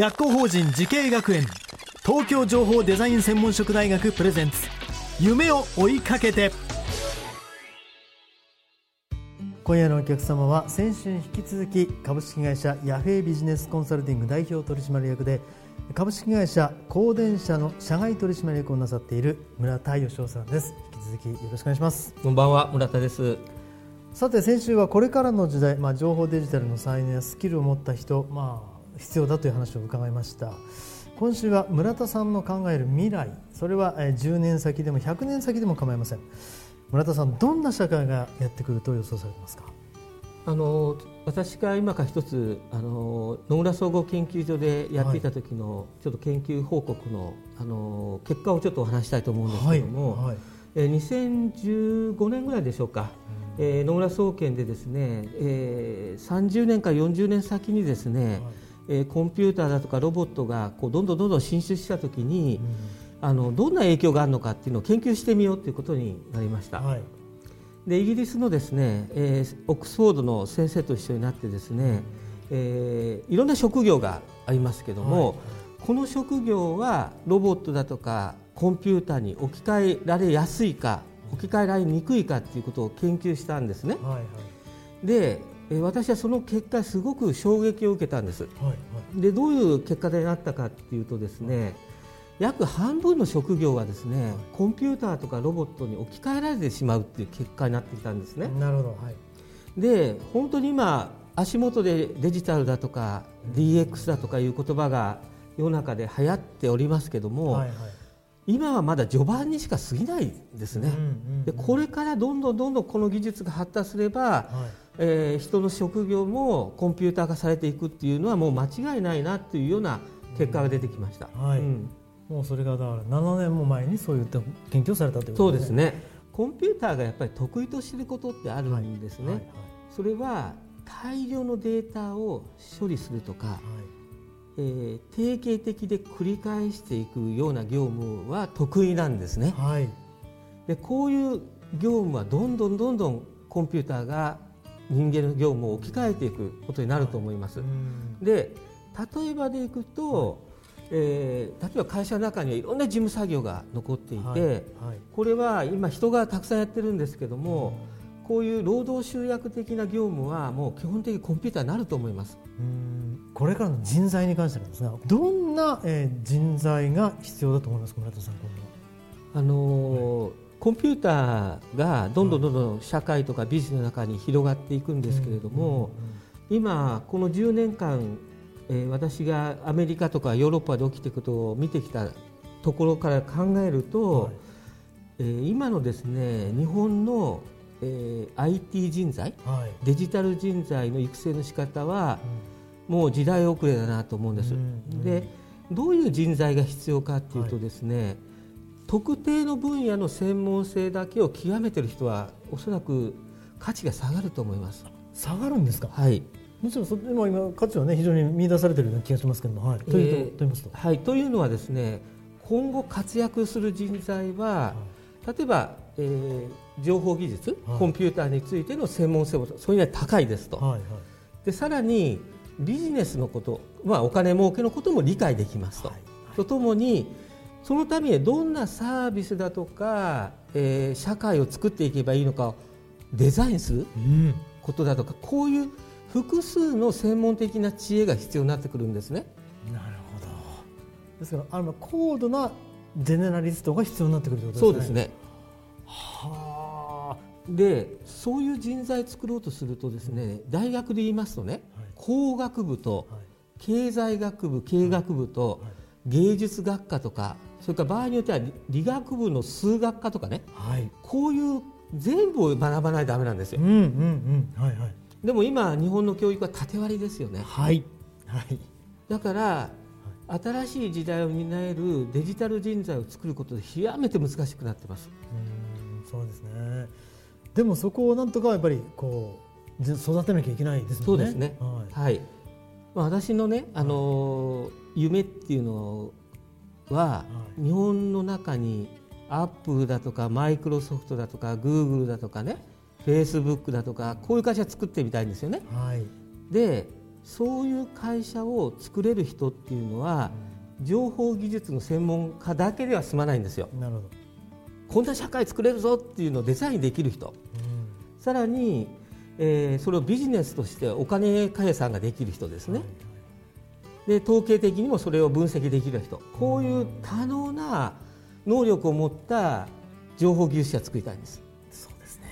学校法人慈恵学園東京情報デザイン専門職大学プレゼンツ。夢を追いかけて。今夜のお客様は先週に引き続き株式会社ヤフェイビジネスコンサルティング代表取締役で株式会社光電社の社外取締役をなさっている村田義夫さんです。引き続きよろしくお願いします。こんばんは村田です。さて先週はこれからの時代、まあ、情報デジタルの才能やスキルを持った人、まあ、必要だという話を伺いました。今週は村田さんの考える未来。それはえー10年先でも100年先でも構いません。村田さんどんな社会がやってくると予想されてますか？あの私が今から一つあの野村総合研究所でやっていた時の、ちょっと研究報告のあの結果をちょっとお話したいと思うんですけども、はいえー2015年ぐらいでしょうか、えー野村総研でですね、えー30年から40年先にですね、えーコンピューターだとかロボットがこうどんどんどんどん進出した時に、あのどんな影響があるのかっていうのを研究してみようということになりました。はい。でイギリスのですね、えーオックスフォードの先生と一緒になってですね、えーいろんな職業がありますけども、この職業はロボットだとかコンピューターに置き換えられやすいか置き換えられにくいかっていうことを研究したんですね。はいはい。で、えー私はその結果すごく衝撃を受けたんです。はいはいでどういう結果でなったかっていうとですね約半分の職業はですねコンピューターとかロボットに置き換えられてしまうっていう結果になってきたんですね。なるほどはいで本当に今足元でデジタルだとか DX だとかいう言葉が世の中で流行っておりますけども、はいはい今はまだ序盤にしか過ぎないですね。でこれからどんどんどんどんこの技術が発達すれば、はい。えー人の職業もコンピューター化されていくっていうのはもう間違いないなっていうような結果が出てきました。はい。うん。もうそれがだから7年も前にそういった研究をされたということそうですね。コンピューターがやっぱり得意としていることってあるんですね、はいはい。それは大量のデータを処理するとか、えー定型的で繰り返していくような業務は得意なんですね。はい。はいでこういう業務はどんどんどんどんコンピューターが人間の業務を置き換えていくことになると思います、うん。で例えばでいくと、えー例えば会社の中にはいろんな事務作業が残っていて、はい。はい。これは今人がたくさんやってるんですけども、こういう労働集約的な業務はもう基本的にコンピューターになると思います。うん。これからの人材に関してなんですがどんな、えー人材が必要だと思いますか村田さんあのーコンピューターがどんどんどんどん社会とかビジネスの中に広がっていくんですけれども、今この10年間、えー私がアメリカとかヨーロッパで起きていくことを見てきたところから考えると、はい。えー今のですね日本の、えー IT 人材はいデジタル人材の育成の仕方は、もう時代遅れだなと思うんです。うんでどういう人材が必要かっていうとですね、特定の分野の専門性だけを極めてる人はおそらく価値が下がると思います。下がるんですか？はい。もちろんそ今今価値はね非常に見出されているような気がしますけども、はい、というと、えーと言いますと、はい。というのはですね、今後活躍する人材は、例えば、えー情報技術、はい。コンピューターについての専門性もそれには高いですと。はいはい。でさらにビジネスのこと、まあ、お金儲けのことも理解できますと、はい。とともにそのためにどんなサービスだとか、えー社会を作っていけばいいのかをデザインするうん。ことだとかこういう複数の専門的な知恵が必要になってくるんですね。なるほど。ですからあの高度なジェネラリストが必要になってくるということですね。そうですね。はでそういう人材作ろうとするとですね大学で言いますとね、工学部と経済学部経学部と芸術学科とかそれから場合によっては理理学部の数学科とかねはい、こういう全部を学ばないとダメなんですよ。でも今日本の教育は縦割りですよね。はい。はい。だから新しい時代を担えるデジタル人材を作ることで極めて難しくなってます。うんそうですねでもそこをなんとかやっぱりこうじ育てなきゃいけないですね。そうですね。はい。はい、まあ、私のね、あのー夢っていうのは、い。日本の中にアップルだとかマイクロソフトだとかグーグルだとかねフェイスブックだとかこういう会社作ってみたいんですよね。はい。でそういう会社を作れる人っていうのは情報技術の専門家だけでは済まないんですよ。なるほど、こんな社会作れるぞっていうのをデザインできる人。うん。さらに、えーそれをビジネスとしてお金計算ができる人ですね、で統計的にもそれを分析できる人。こういう多能な能力を持った情報技術者を作りたいんです。そうですね。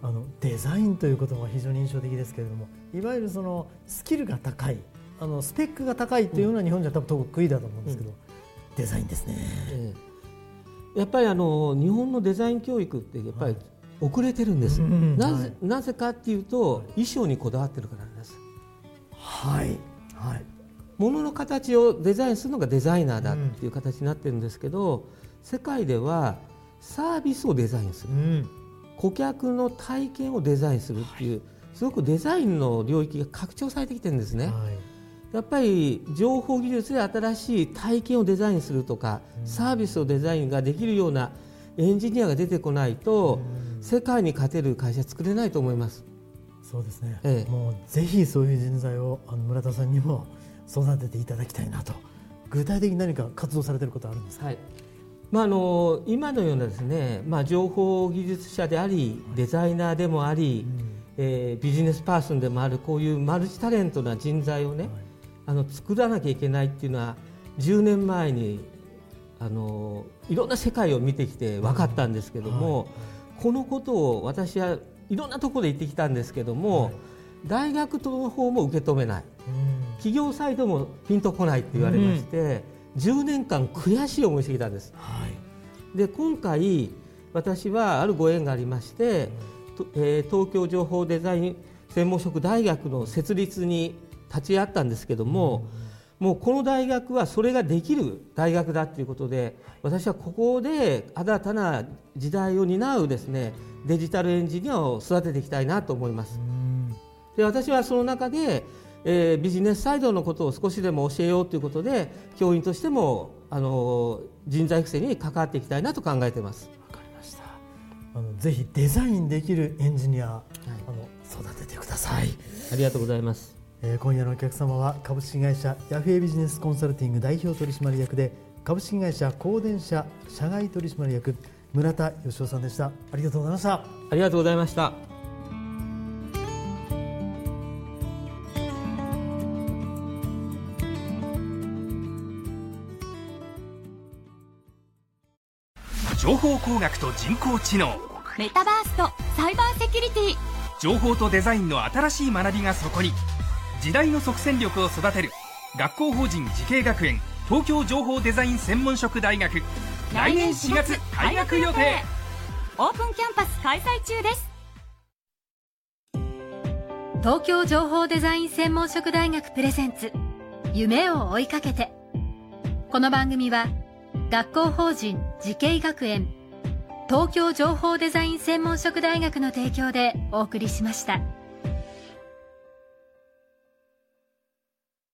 あのデザインという言葉は非常に印象的ですけれどもいわゆるそのスキルが高いあのスペックが高いというのは日本じゃ多分得意だと思うんですけど、デザインですね。ええやっぱりあの日本のデザイン教育ってやっぱり遅れてるんです、うんなぜはい。なぜかっていうと衣装にこだわってるからなんです。はい。はい。物の形をデザインするのがデザイナーだっていう形になってるんですけど、世界ではサービスをデザインする。うん。顧客の体験をデザインするっていうすごくデザインの領域が拡張されてきてるんですね、はいやっぱり情報技術で新しい体験をデザインするとか、サービスをデザインができるようなエンジニアが出てこないと、世界に勝てる会社作れないと思います。そうですね、ええ。もうぜひそういう人材をあの村田さんにも育てていただきたいなと。具体的に何か活動されていることはあるんですか、はい。まあ、あの今のようなですね、まあ、情報技術者でありデザイナーでもあり、えービジネスパーソンでもあるこういうマルチタレントな人材をね、あの作らなきゃいけないっていうのは10年前にあのいろんな世界を見てきて分かったんですけども、このことを私はいろんなところで言ってきたんですけども、大学の方も受け止めない。うん。企業サイドもピンとこないって言われまして、10年間悔しい思いしてきたんです。はい。で今回私はあるご縁がありまして、とえー東京情報デザイン専門職大学の設立に立ち会ったんですけども、もうこの大学はそれができる大学だということで私はここで新たな時代を担うですねデジタルエンジニアを育てていきたいなと思います。うんで私はその中で、えービジネスサイドのことを少しでも教えようということで教員としてもあの人材育成に関わっていきたいなと考えています。わかりましたあのぜひデザインできるエンジニア、あの育ててください、ありがとうございます。えー今夜のお客様は株式会社ヤフービジネスコンサルティング代表取締役で株式会社光電社社外取締役村田義雄さんでした。ありがとうございました。ありがとうございました。情報工学と人工知能。メタバースとサイバーセキュリティ。情報とデザインの新しい学びがそこに時代の即戦力を育てる。学校法人慈恵学園東京情報デザイン専門職大学。来年4月開学予定。オープンキャンパス開催中です。東京情報デザイン専門職大学プレゼンツ夢を追いかけて。この番組は学校法人慈恵学園東京情報デザイン専門職大学の提供でお送りしました。